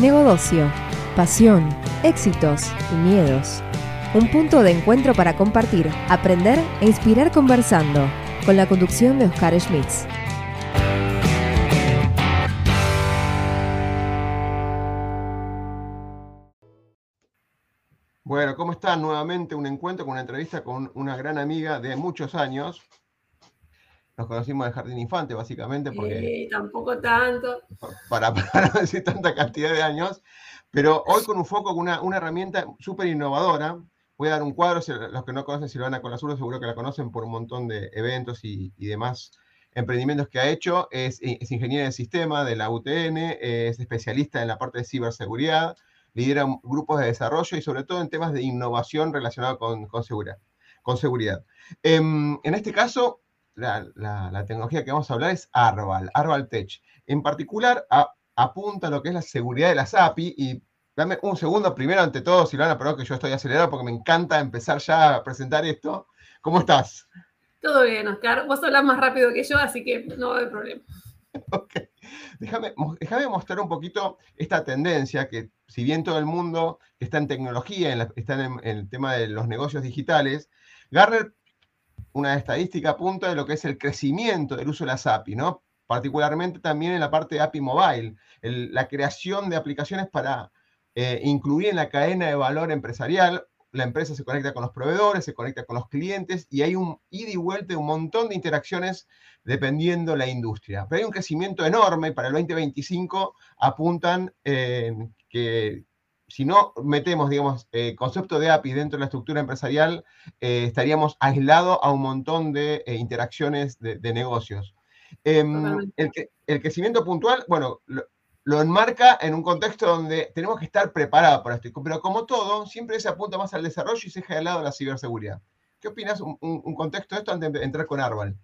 Negocio, pasión, éxitos y miedos. Un punto de encuentro para compartir, aprender e inspirar conversando, con la conducción de Oscar Schmitz. Bueno, ¿cómo están? Nuevamente un encuentro con una entrevista con una gran amiga de muchos años. Nos conocimos de Jardín Infante, básicamente, porque... Eh, tampoco tanto. Para, para no decir tanta cantidad de años. Pero hoy con un foco, con una, una herramienta súper innovadora. Voy a dar un cuadro, los que no conocen Silvana Colasuro seguro que la conocen por un montón de eventos y, y demás emprendimientos que ha hecho. Es, es ingeniera de sistema de la UTN, es especialista en la parte de ciberseguridad lidera grupos de desarrollo y sobre todo en temas de innovación relacionados con, con seguridad. Con seguridad. Em, en este caso, la, la, tecnología que vamos a hablar es Arval, Arval Tech. En particular, apunta a lo que es la seguridad de las API y dame un segundo primero ante todo, Silvana, perdón que yo estoy acelerado porque me encanta empezar ya a presentar esto. ¿Cómo estás? Todo bien, Oscar. Vos hablas más rápido que yo, así que no hay problema. Ok. Déjame, déjame mostrar un poquito esta tendencia que si bien todo el mundo está en tecnología, está en, el tema de los negocios digitales, Garner, una estadística apunta de lo que es el crecimiento del uso de las API, ¿no? Particularmente también en la parte de API Mobile, la creación de aplicaciones para eh, incluir en la cadena de valor empresarial. La empresa se conecta con los proveedores, se conecta con los clientes y hay un ida y vuelta un montón de interacciones dependiendo la industria. Pero hay un crecimiento enorme, para el 2025 apuntan eh, que si no metemos, digamos, eh, concepto de API dentro de la estructura empresarial, eh, estaríamos aislados a un montón de eh, interacciones de, negocios. Em, el, el, crecimiento puntual, bueno, lo, enmarca en un contexto donde tenemos que estar preparados para esto, pero como todo, siempre se apunta más al desarrollo y se deja de lado la ciberseguridad. ¿Qué opinas un, un contexto de esto antes de entrar con Arval?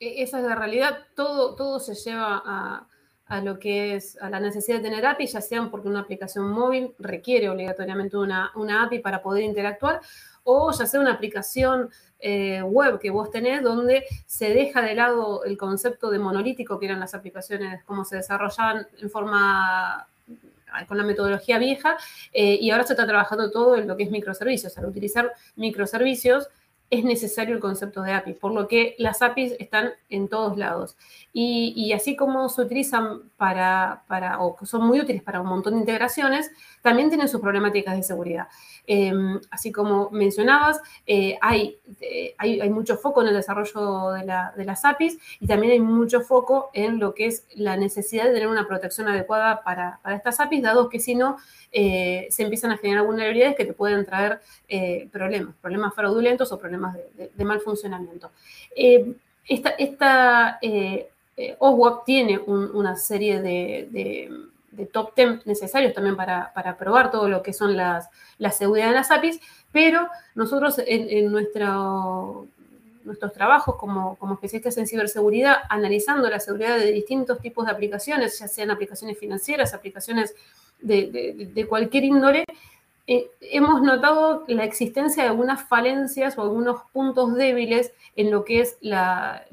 E, esa es la realidad, todo, todo se lleva a a lo que es a la necesidad de tener API, ya sean porque una aplicación móvil requiere obligatoriamente una, una API para poder interactuar, o ya sea una aplicación eh, web que vos tenés donde se deja de lado el concepto de monolítico que eran las aplicaciones, como se desarrollaban en forma con la metodología vieja, eh, y ahora se está trabajando todo en lo que es microservicios. Al utilizar microservicios, es necesario el concepto de API, por lo que las APIs están en todos lados. Y, así como se utilizan para, para, o son muy útiles para un montón de integraciones, también tienen sus problemáticas de seguridad. Em, así como mencionabas, eh, hay, eh, hay, hay, mucho foco en el desarrollo de, la, de, las APIs y también hay mucho foco en lo que es la necesidad de tener una protección adecuada para, para estas APIs, dado que si no, eh, se empiezan a generar vulnerabilidades que te pueden traer problemas, problemas fraudulentos o problemas de, de mal funcionamiento. esta, esta OWAP tiene una serie de, top 10 necesarios también para, probar todo lo que son las, la seguridad de las APIs, pero nosotros en, nuestro, nuestros trabajos como, como especialistas en ciberseguridad, analizando la seguridad de distintos tipos de aplicaciones, ya sean aplicaciones financieras, aplicaciones de cualquier índole, eh, hemos notado la existencia de algunas falencias o algunos puntos débiles en lo que es la,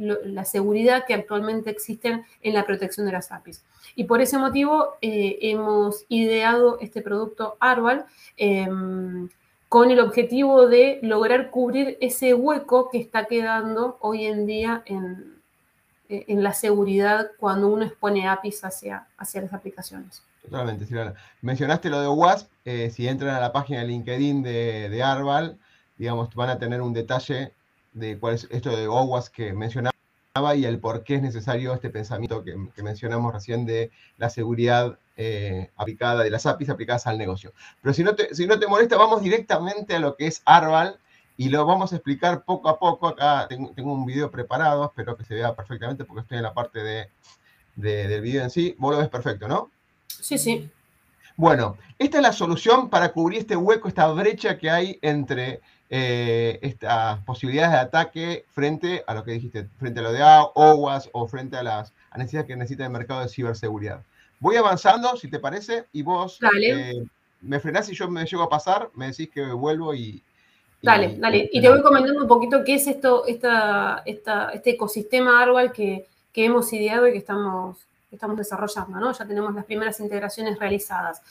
seguridad que actualmente existen en la protección de las APIs. Y por ese motivo eh, hemos ideado este producto Arval em, con el objetivo de lograr cubrir ese hueco que está quedando hoy en día en, la seguridad cuando uno expone APIs hacia las aplicaciones. Totalmente, Silvana. Mencionaste lo de WASP. Eh, si entran a la página de LinkedIn de, Arval, digamos, van a tener un detalle de cuál es esto de OWASP que mencionaba y el por qué es necesario este pensamiento que, mencionamos recién de la seguridad eh, aplicada, de las APIs aplicadas al negocio. Pero si no, te, si no te molesta, vamos directamente a lo que es Arval y lo vamos a explicar poco a poco. Acá tengo, un video preparado, espero que se vea perfectamente porque estoy en la parte de, del video en sí. Vos lo ves perfecto, ¿no? Sí, sí. Bueno, esta es la solución para cubrir este hueco, esta brecha que hay entre eh, estas posibilidades de ataque frente a lo que dijiste, frente a lo de OWASP o frente a las necesidades que necesita el mercado de ciberseguridad. Voy avanzando, si te parece, y vos eh, me frenás y yo me llego a pasar, me decís que vuelvo y... dale, dale. Y te voy comentando un poquito qué es esto, esta, esta, este ecosistema Arval que, que hemos ideado y que estamos estamos desarrollando, ¿no? Ya tenemos las primeras integraciones realizadas.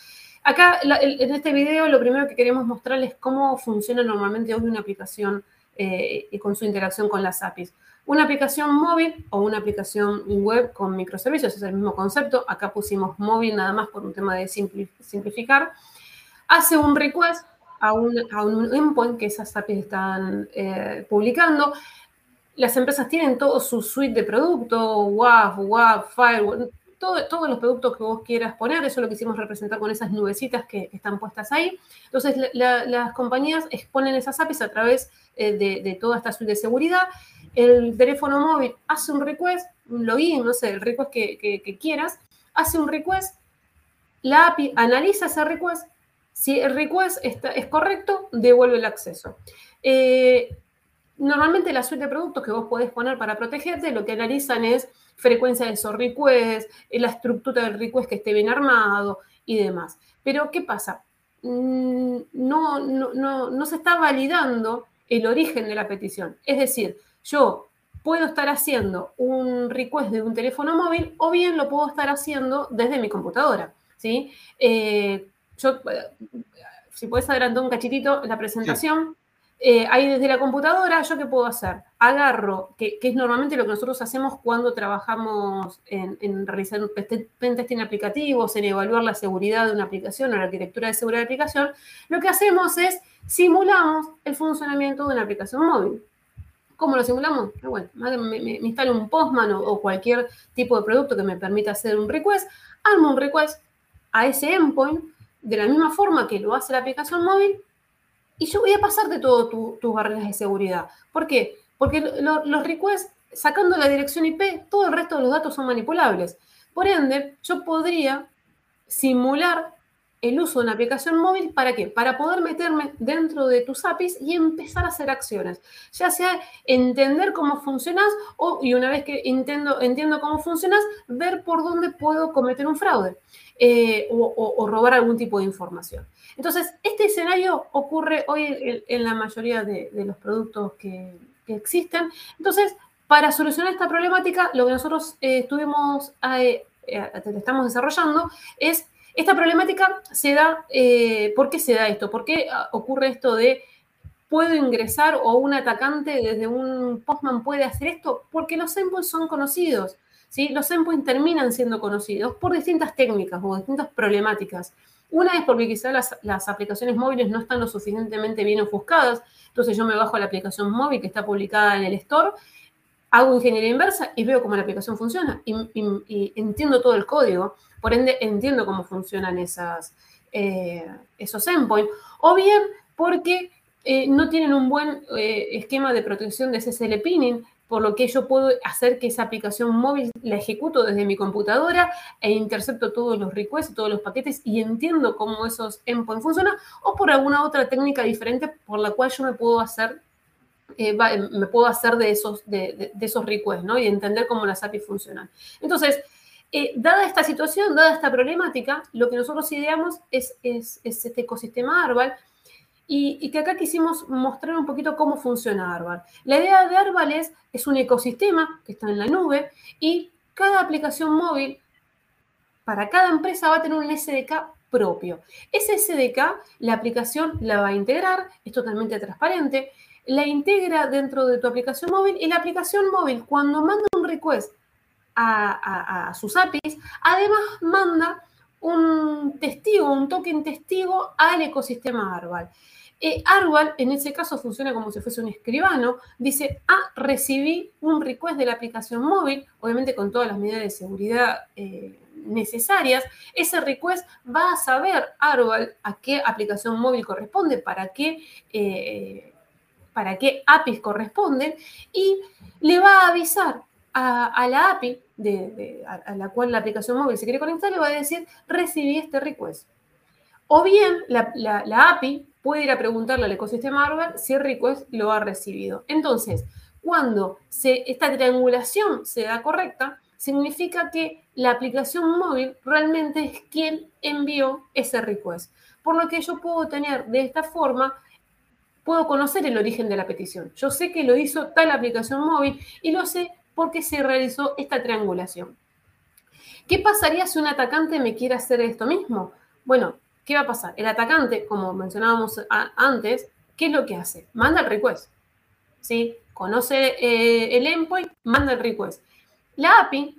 Acá, en este video, lo primero que queremos mostrarles es cómo funciona normalmente hoy una aplicación eh, y con su interacción con las APIs. Una aplicación móvil o una aplicación web con microservicios, es el mismo concepto. Acá pusimos móvil nada más por un tema de simplificar. Hace un request a un, a endpoint que esas APIs están eh, publicando. Las empresas tienen todo su suite de productos, WAF, WAF, Firewall, todos los productos que vos quieras poner, eso es lo que hicimos representar con esas nubecitas que, están puestas ahí. Entonces, las compañías exponen esas APIs a través eh, de, toda esta suite de seguridad. El teléfono móvil hace un request, un login, no sé, el request que, quieras, hace un request, la API analiza ese request, si el request está, es correcto, devuelve el acceso. Eh, normalmente la suite de productos que vos podés poner para protegerte, lo que analizan es frecuencia de esos requests, eh, la estructura del request que esté bien armado y demás. Pero, ¿qué pasa? Mm, no, no, no, se está validando el origen de la petición. Es decir, yo puedo estar haciendo un request de un teléfono móvil o bien lo puedo estar haciendo desde mi computadora. ¿sí? Eh, yo, si puedes adelantar un cachitito la presentación, eh, ahí desde la computadora, ¿yo qué puedo hacer? Agarro, que, es normalmente lo que nosotros hacemos cuando trabajamos en, realizar un pentesting aplicativos, en evaluar la seguridad de una aplicación o la arquitectura de seguridad de aplicación, lo que hacemos es simulamos el funcionamiento de una aplicación móvil. ¿Cómo lo simulamos? Bueno, me, instalo un Postman o, cualquier tipo de producto que me permita hacer un request, armo un request a ese endpoint de la misma forma que lo hace la aplicación móvil y yo voy a pasar de todo tus barreras de seguridad. ¿Por qué? Porque los requests, sacando la dirección IP, todo el resto de los datos son manipulables. Por ende, yo podría simular el uso de una aplicación móvil, ¿para qué? Para poder meterme dentro de tus APIs y empezar a hacer acciones. Ya sea entender cómo funcionas o, y una vez que entiendo, entiendo cómo funcionas, ver por dónde puedo cometer un fraude eh, o, robar algún tipo de información. Entonces, este escenario ocurre hoy en, la mayoría de, los productos que, existen. Entonces, para solucionar esta problemática, lo que nosotros eh, estuvimos, eh, estamos desarrollando es esta problemática se da, eh, ¿por qué se da esto? ¿Por qué ah, ocurre esto de puedo ingresar o un atacante desde un postman puede hacer esto? Porque los endpoints son conocidos, ¿sí? Los endpoints terminan siendo conocidos por distintas técnicas o distintas problemáticas. Una es porque quizás las, las, aplicaciones móviles no están lo suficientemente bien ofuscadas, entonces yo me bajo la aplicación móvil que está publicada en el store, hago ingeniería inversa y veo cómo la aplicación funciona y entiendo todo el código. Por ende, entiendo cómo funcionan eh, esos endpoints. O bien porque eh, no tienen un buen eh, esquema de protección de SSL pinning, por lo que yo puedo hacer que esa aplicación móvil la ejecuto desde mi computadora e intercepto todos los requests, todos los paquetes y entiendo cómo esos endpoints funcionan, o por alguna otra técnica diferente por la cual yo me puedo hacer me puedo hacer de esos, de, esos requests, ¿no? Y entender cómo las APIs funcionan. Entonces, eh, dada esta situación, dada esta problemática, lo que nosotros ideamos es, este ecosistema Arbal y, que acá quisimos mostrar un poquito cómo funciona Arbal. La idea de Arbal es un ecosistema que está en la nube y cada aplicación móvil para cada empresa va a tener un SDK propio. Ese SDK, la aplicación la va a integrar, es totalmente transparente, la integra dentro de tu aplicación móvil y la aplicación móvil cuando manda un request a, sus APIs, además manda un testigo, un token testigo al ecosistema Arbal. Eh, Arbal, en ese caso, funciona como si fuese un escribano. Dice, ah, recibí un request de la aplicación móvil, obviamente con todas las medidas de seguridad eh, necesarias. Ese request va a saber Arbal a qué aplicación móvil corresponde, para qué, eh, para qué APIs corresponden, y le va a avisar a, la API de, a, la cual la aplicación móvil se quiere conectar, le va a decir, recibí este request. O bien la, API puede ir a preguntarle al ecosistema hardware si el request lo ha recibido. Entonces, cuando esta triangulación se da correcta, significa que la aplicación móvil realmente es quien envió ese request. Por lo que yo puedo tener de esta forma, puedo conocer el origen de la petición. Yo sé que lo hizo tal aplicación móvil y lo sé porque se realizó esta triangulación. ¿Qué pasaría si un atacante me quiere hacer esto mismo? Bueno, ¿qué va a pasar? El atacante, como mencionábamos antes, ¿qué es lo que hace? Manda el request. ¿Sí? Conoce eh, el endpoint, manda el request. La API,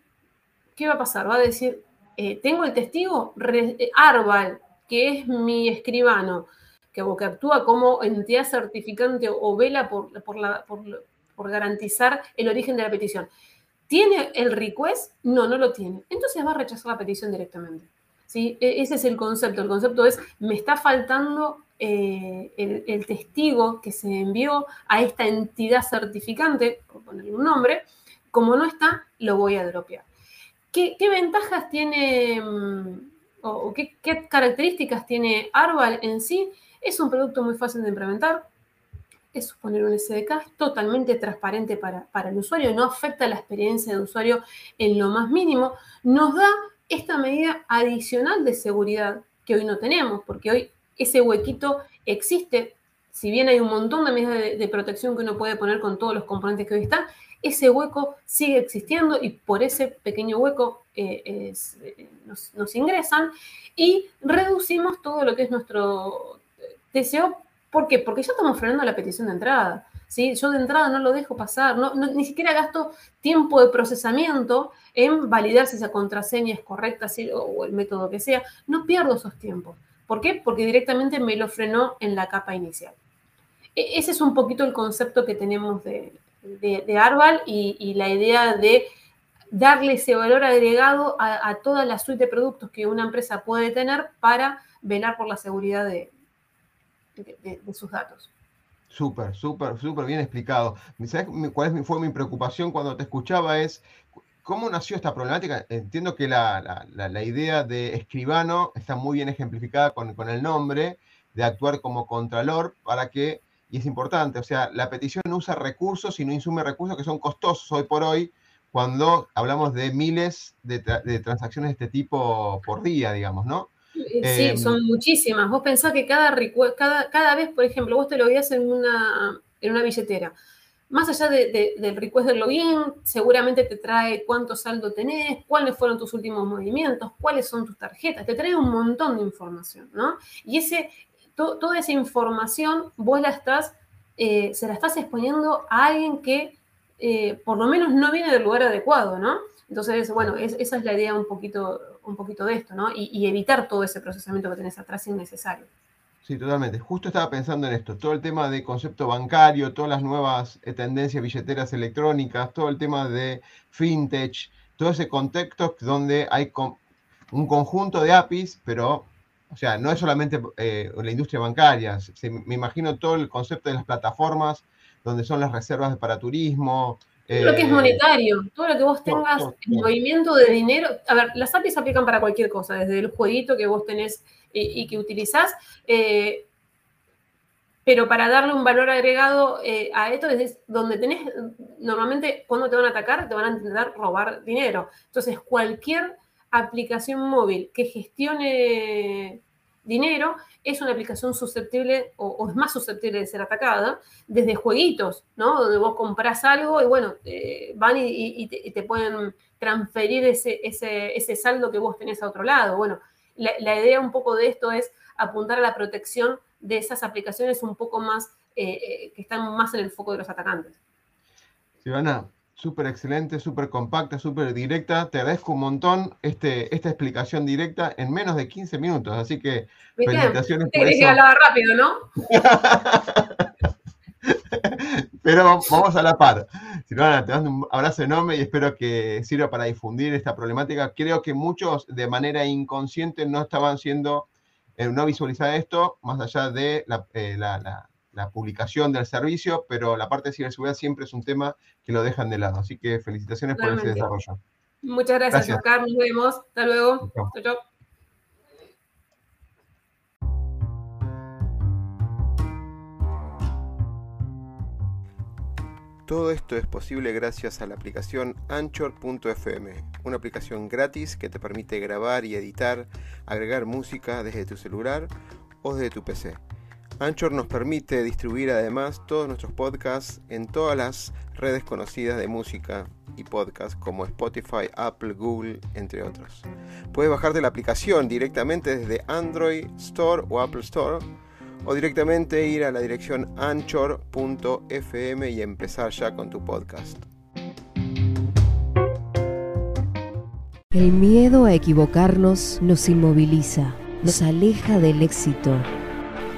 ¿qué va a pasar? Va a decir, eh, tengo el testigo, eh, Arval, que es mi escribano, que, que actúa como entidad certificante o vela por, por garantizar el origen de la petición. ¿Tiene el request? No, no lo tiene. Entonces va a rechazar la petición directamente. ¿sí? E, ese es el concepto. El concepto es, me está faltando eh, el, testigo que se envió a esta entidad certificante, por ponerle un nombre. Como no está, lo voy a dropear. ¿Qué, ventajas tiene mm, o, qué, qué características tiene Arval en sí? Es un producto muy fácil de implementar, es poner un SDK, totalmente transparente para, el usuario, no afecta la experiencia de usuario en lo más mínimo, nos da esta medida adicional de seguridad que hoy no tenemos, porque hoy ese huequito existe, si bien hay un montón de medidas de, protección que uno puede poner con todos los componentes que hoy están, ese hueco sigue existiendo y por ese pequeño hueco eh, eh, nos ingresan y reducimos todo lo que es nuestro deseo ¿Por qué? Porque ya estamos frenando la petición de entrada. ¿sí? Yo de entrada no lo dejo pasar, no, ni siquiera gasto tiempo de procesamiento en validar si esa contraseña es correcta o, el método que sea. No pierdo esos tiempos. ¿Por qué? Porque directamente me lo frenó en la capa inicial. E, ese es un poquito el concepto que tenemos de, de, Arval y, la idea de darle ese valor agregado a, toda la suite de productos que una empresa puede tener para velar por la seguridad de, de, sus datos. Súper, súper, súper bien explicado. ¿Sabes cuál fue mi preocupación cuando te escuchaba? Es cómo nació esta problemática. Entiendo que la, idea de escribano está muy bien ejemplificada con, el nombre, de actuar como contralor para que, y es importante, o sea, la petición no usa recursos y no insume recursos que son costosos hoy por hoy cuando hablamos de miles de transacciones de este tipo por día, digamos, ¿no? Eh, sí, son muchísimas. Vos pensás que cada, cada, cada vez, por ejemplo, vos te lo guías en una, en una billetera. Más allá del request del login, seguramente te trae cuánto saldo tenés, cuáles fueron tus últimos movimientos, cuáles son tus tarjetas. Te trae un montón de información, ¿no? Y ese, toda esa información vos la estás, eh, se la estás exponiendo a alguien que eh, por lo menos no viene del lugar adecuado, ¿no? Entonces, bueno, esa es la idea un poquito, un poquito de esto, ¿no? Y, evitar todo ese procesamiento que tenés atrás innecesario. Sí, totalmente. Justo estaba pensando en esto, todo el tema de concepto bancario, todas las nuevas eh, tendencias billeteras electrónicas, todo el tema de fintech, todo ese contexto donde hay un conjunto de APIs, pero, o sea, no es solamente eh, la industria bancaria, me imagino todo el concepto de las plataformas, donde son las reservas para turismo, todo lo que es eh, monetario, todo lo que vos tengas en movimiento de dinero. A ver, las APIs aplican para cualquier cosa, desde el jueguito que vos tenés y, que utilizás. Eh, pero para darle un valor agregado eh, a esto es donde tenés, normalmente cuando te van a atacar, te van a intentar robar dinero. Entonces, cualquier aplicación móvil que gestione dinero es una aplicación susceptible o, es más susceptible de ser atacada desde jueguitos, ¿no? Donde vos compras algo y bueno, van y, te, pueden transferir ese, ese, saldo que vos tenés a otro lado. Bueno, la, idea un poco de esto es apuntar a la protección de esas aplicaciones un poco más, eh, eh, que están más en el foco de los atacantes. Silvana, súper excelente, súper compacta, súper directa. Te agradezco un montón este, esta explicación directa en menos de 15 minutos. Así que felicitaciones por eso. que hablaba rápido, ¿no? Pero vamos a la par. Silvana, te mando un abrazo enorme y espero que sirva para difundir esta problemática. Creo que muchos de manera inconsciente no estaban siendo, eh, no visualizar esto, más allá de la eh, la publicación del servicio, pero la parte de ciberseguridad siempre es un tema que lo dejan de lado. Así que felicitaciones por ese desarrollo. Muchas gracias, Oscar. Nos vemos. Hasta luego. chao. Todo esto es posible gracias a la aplicación Anchor.fm, una aplicación gratis que te permite grabar y editar, agregar música desde tu celular o desde tu PC. Anchor nos permite distribuir además todos nuestros podcasts en todas las redes conocidas de música y podcast como Spotify, Apple, Google, entre otros. Puedes bajarte la aplicación directamente desde Android Store o Apple Store o directamente ir a la dirección anchor.fm y empezar ya con tu podcast. El miedo a equivocarnos nos inmoviliza, nos aleja del éxito.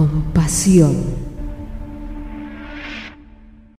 con pasión.